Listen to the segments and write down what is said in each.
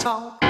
wie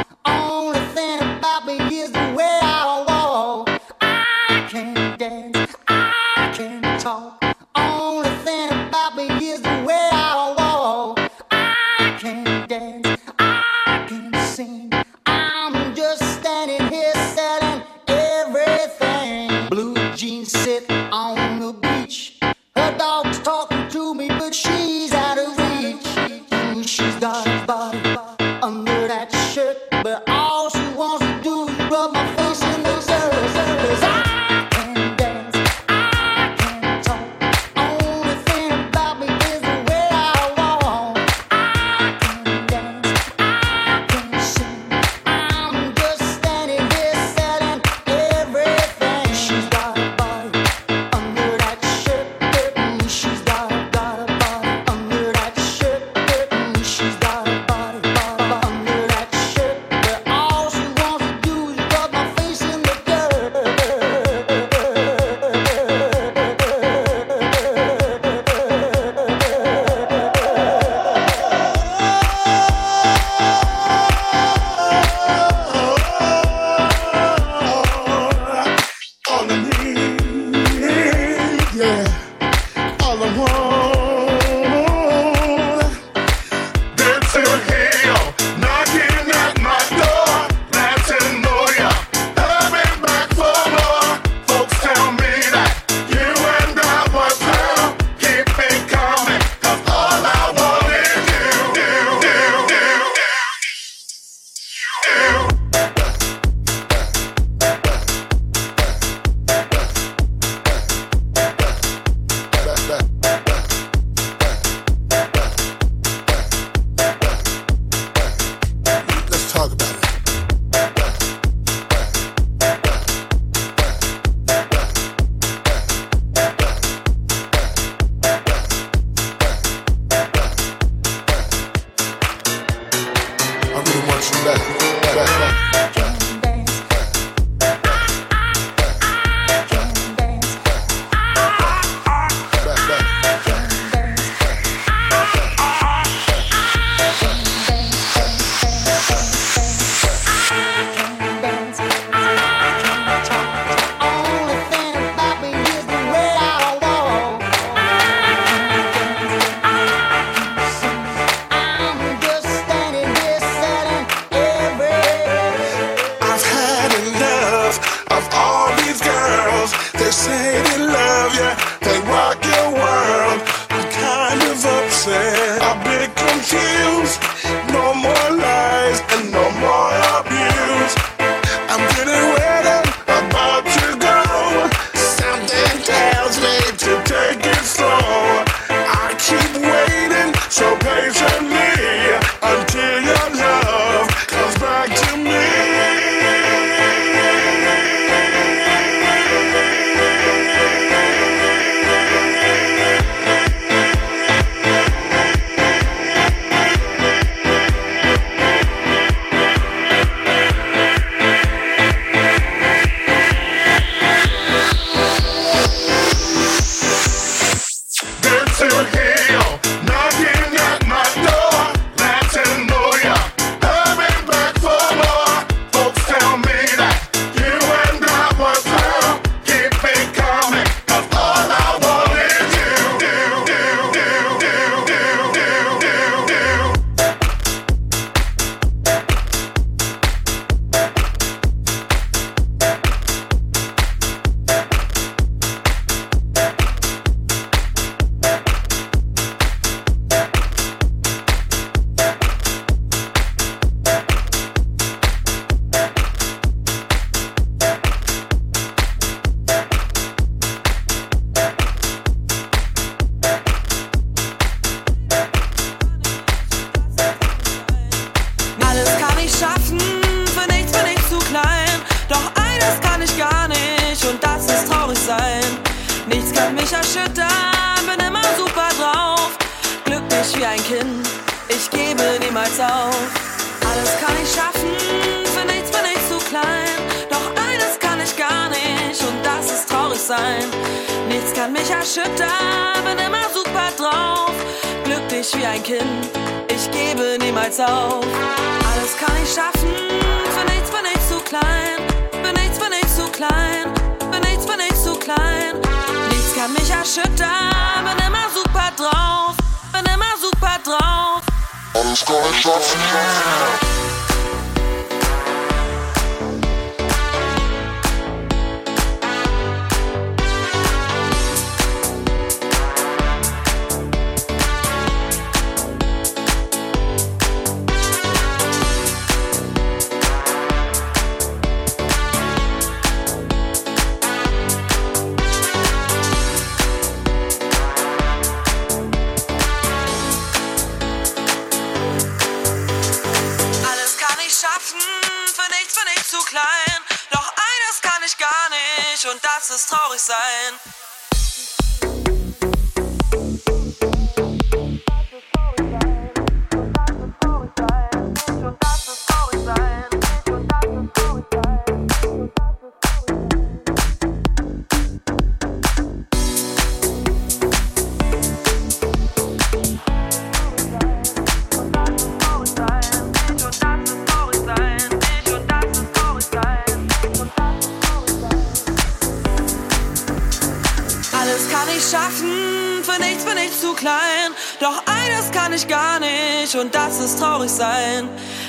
mich und das ist traurig sein.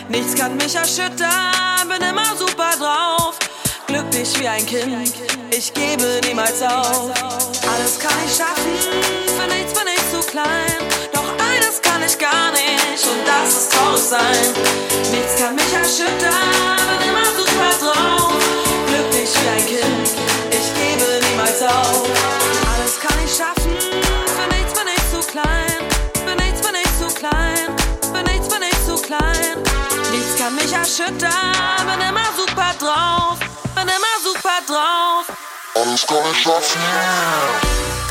Nichts kann mich erschüttern, bin immer super drauf. Glücklich wie ein Kind, ich gebe niemals auf. Alles kann ich schaffen, für nichts bin ich zu klein. Doch eines kann ich gar nicht und das ist traurig sein. Nichts kann mich erschüttern, bin immer super drauf. Glücklich wie ein Kind, ich gebe niemals auf. Alles kann ich schaffen, für nichts bin ich zu klein. klein. Nichts kann mich erschüttern. Bin immer super drauf. Bin immer super drauf. Alles kann ich schaffen.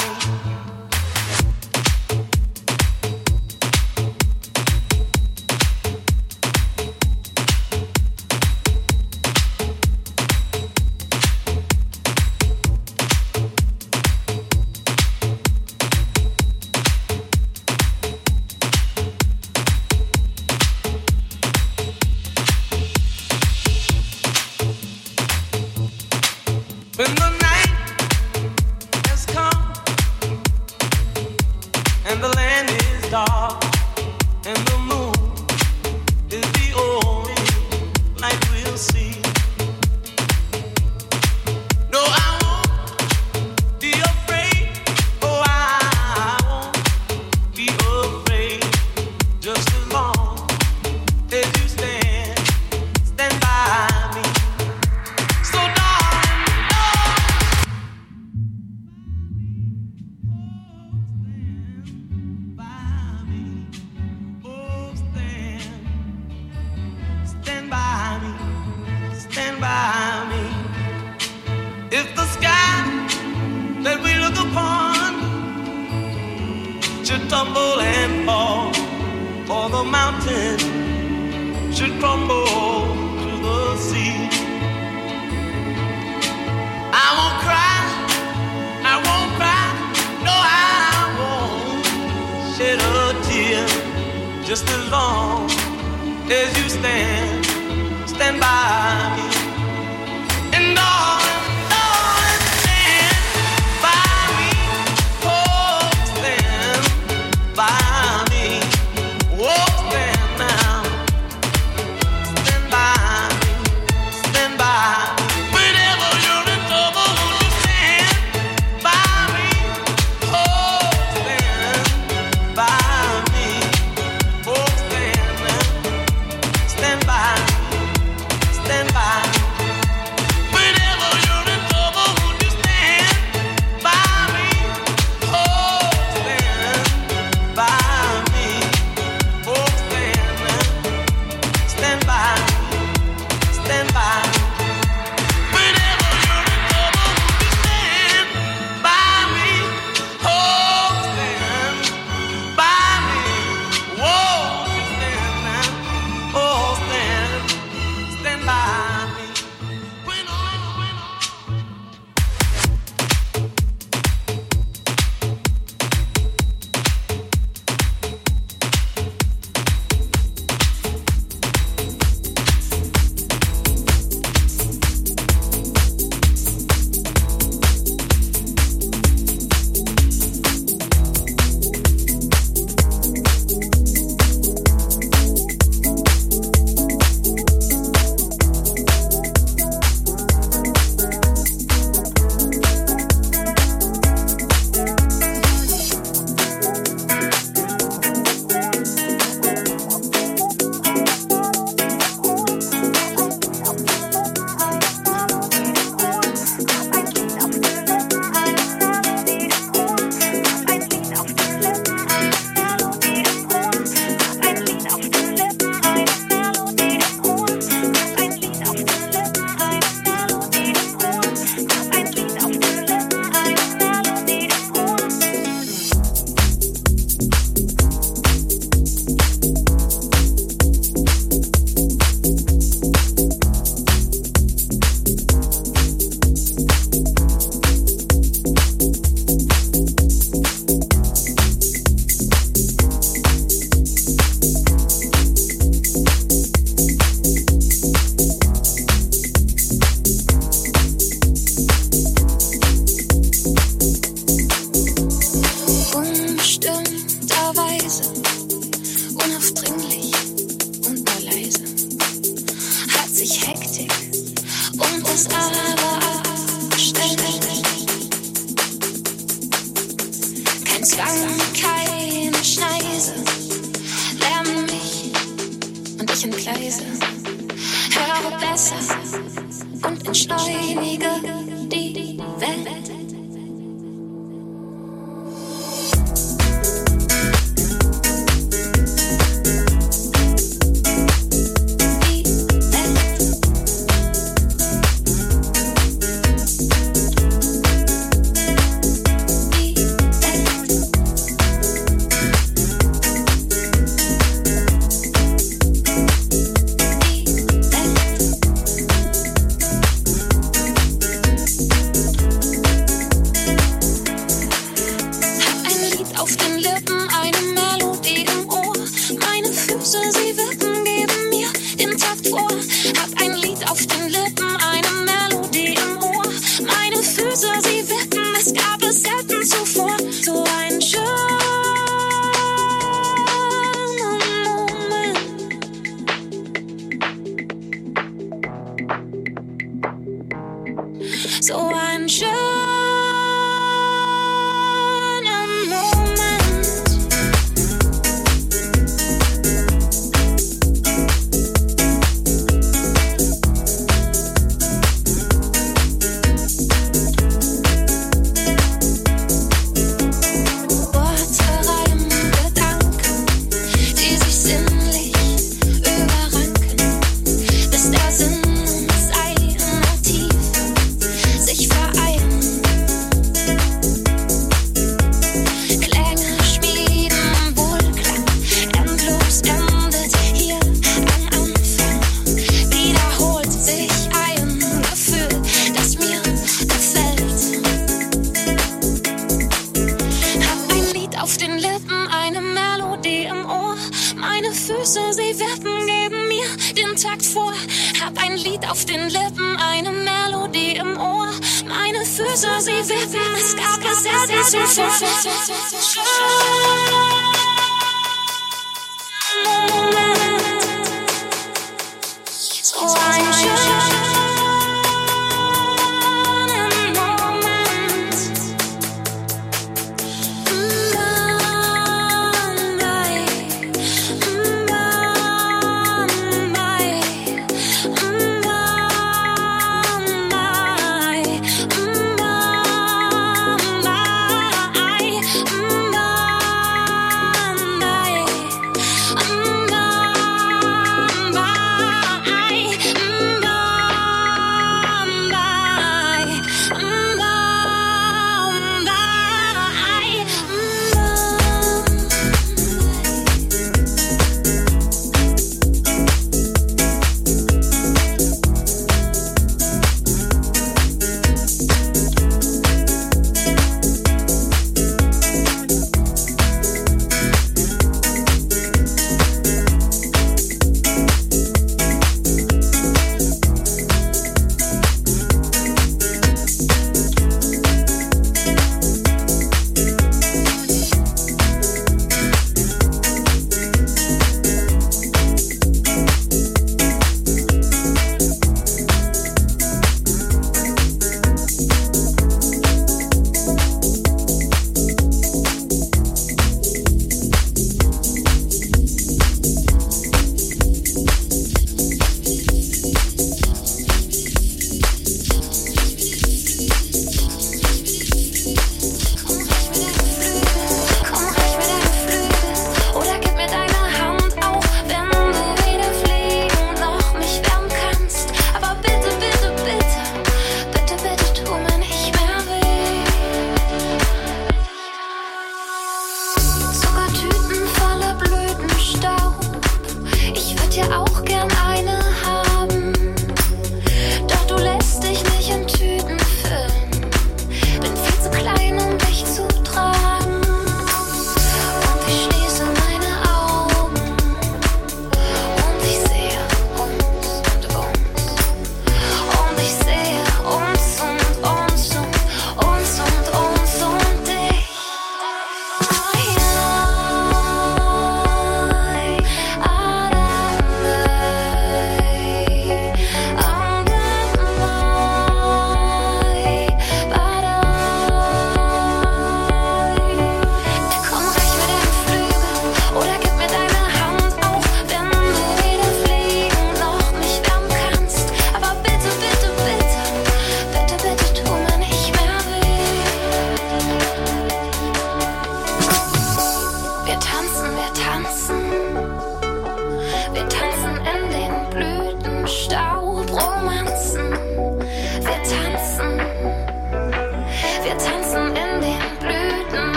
It Tanzen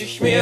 ich mir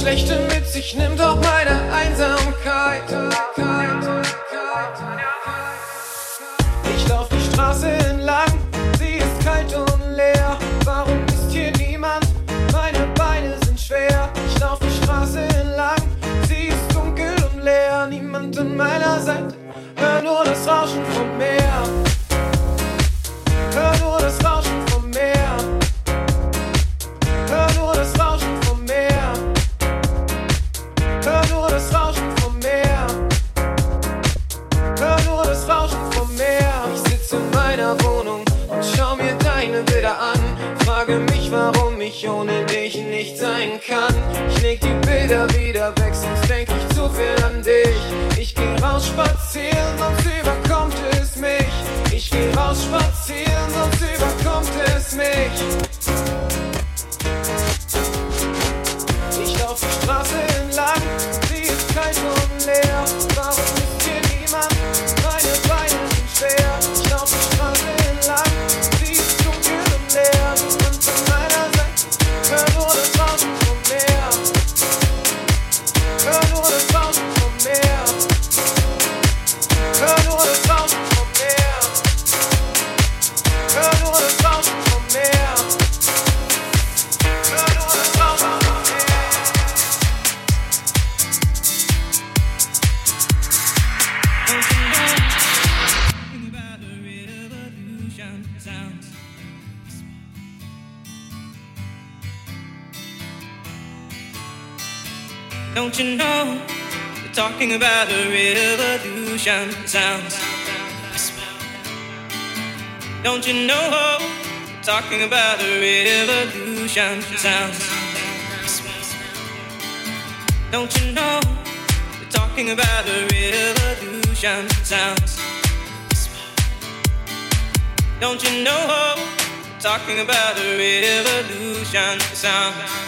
Schlechte mit sich nimm doch mal Don't you know we're talking about a revolution? Sounds. Don't you know we're talking about a revolution? Sounds. Don't you know we're talking about a revolution? Sounds. Don't you know we're talking about a revolution? Sounds.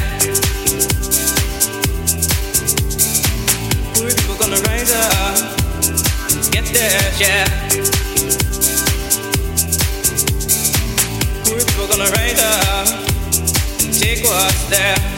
yeah, yeah. We're gonna raise up and take what's there.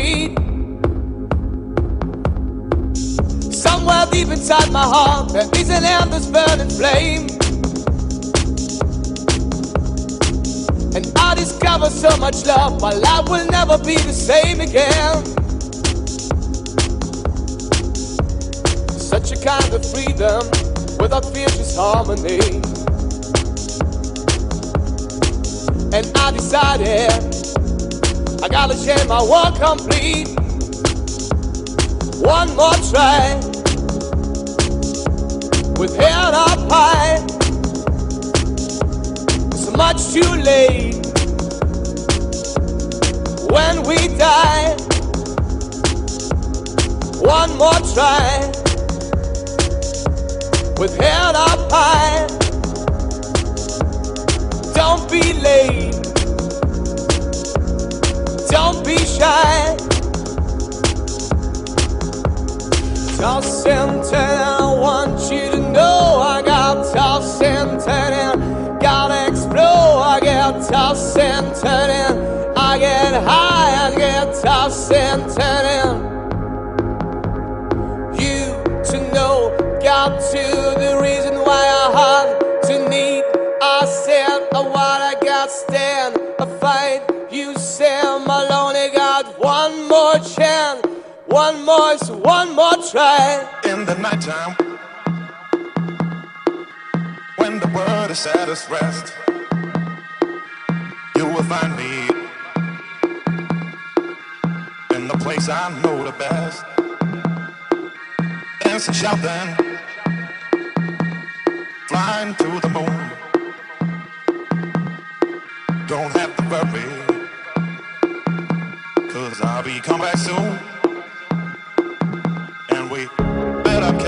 Complete. Somewhere deep inside my heart, there is an endless burning flame. And I discover so much love, my life will never be the same again. Such a kind of freedom without fear, just harmony. And I decided gotta change my world complete. One more try with head up high. It's much too late when we die. One more try with head up high. Don't be late. Be shy. Toss and turn, I want you to know I got toss and turn, gotta explode. I get toss and turn, I get high, I get toss and turn. More chance, one more, one more try. in the nighttime when the world is at its rest you will find me in the place i know the best. Dancing shouting flying to the moon. Don't have to worry cause i'll be come back soon. And we built up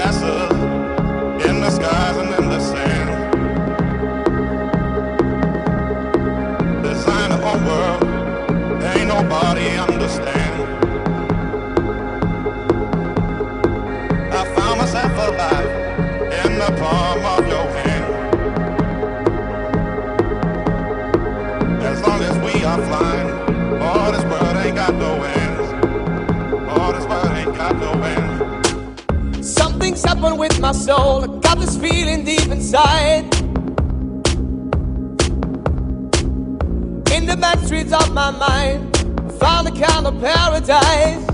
inside. In the back streets of my mind, found a kind of paradise.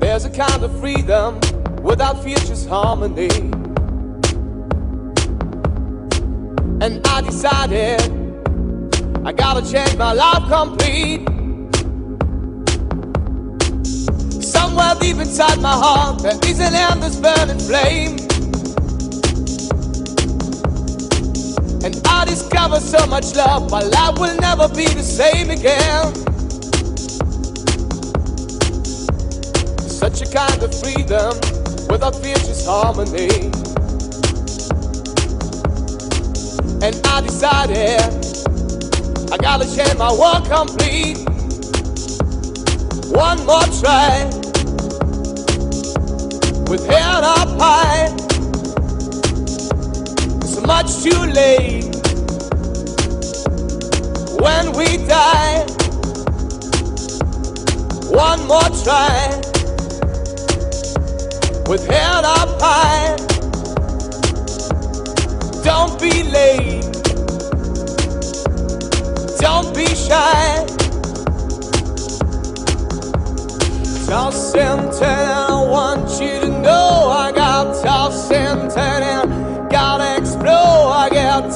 There's a kind of freedom without just harmony. And I decided I gotta change my life complete. Deep inside my heart, there is an endless burning flame. And I discover so much love, my life will never be the same again. Such a kind of freedom without fear, just harmony. And I decided I gotta change my world complete. One more try with head up high. It's much too late when we die. One more try with head up high. Don't be late. Don't be shy. Toss and turn, I want you I got turning, gotta explode. I get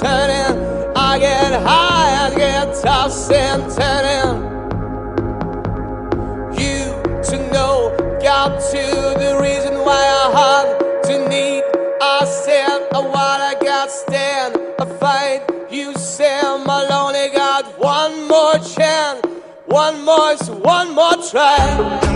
turning, I get high, I get turning. You to know, got to the reason why I had to need. I I what I got stand, a fight. You say I'm only got one more chance. One more, one more try.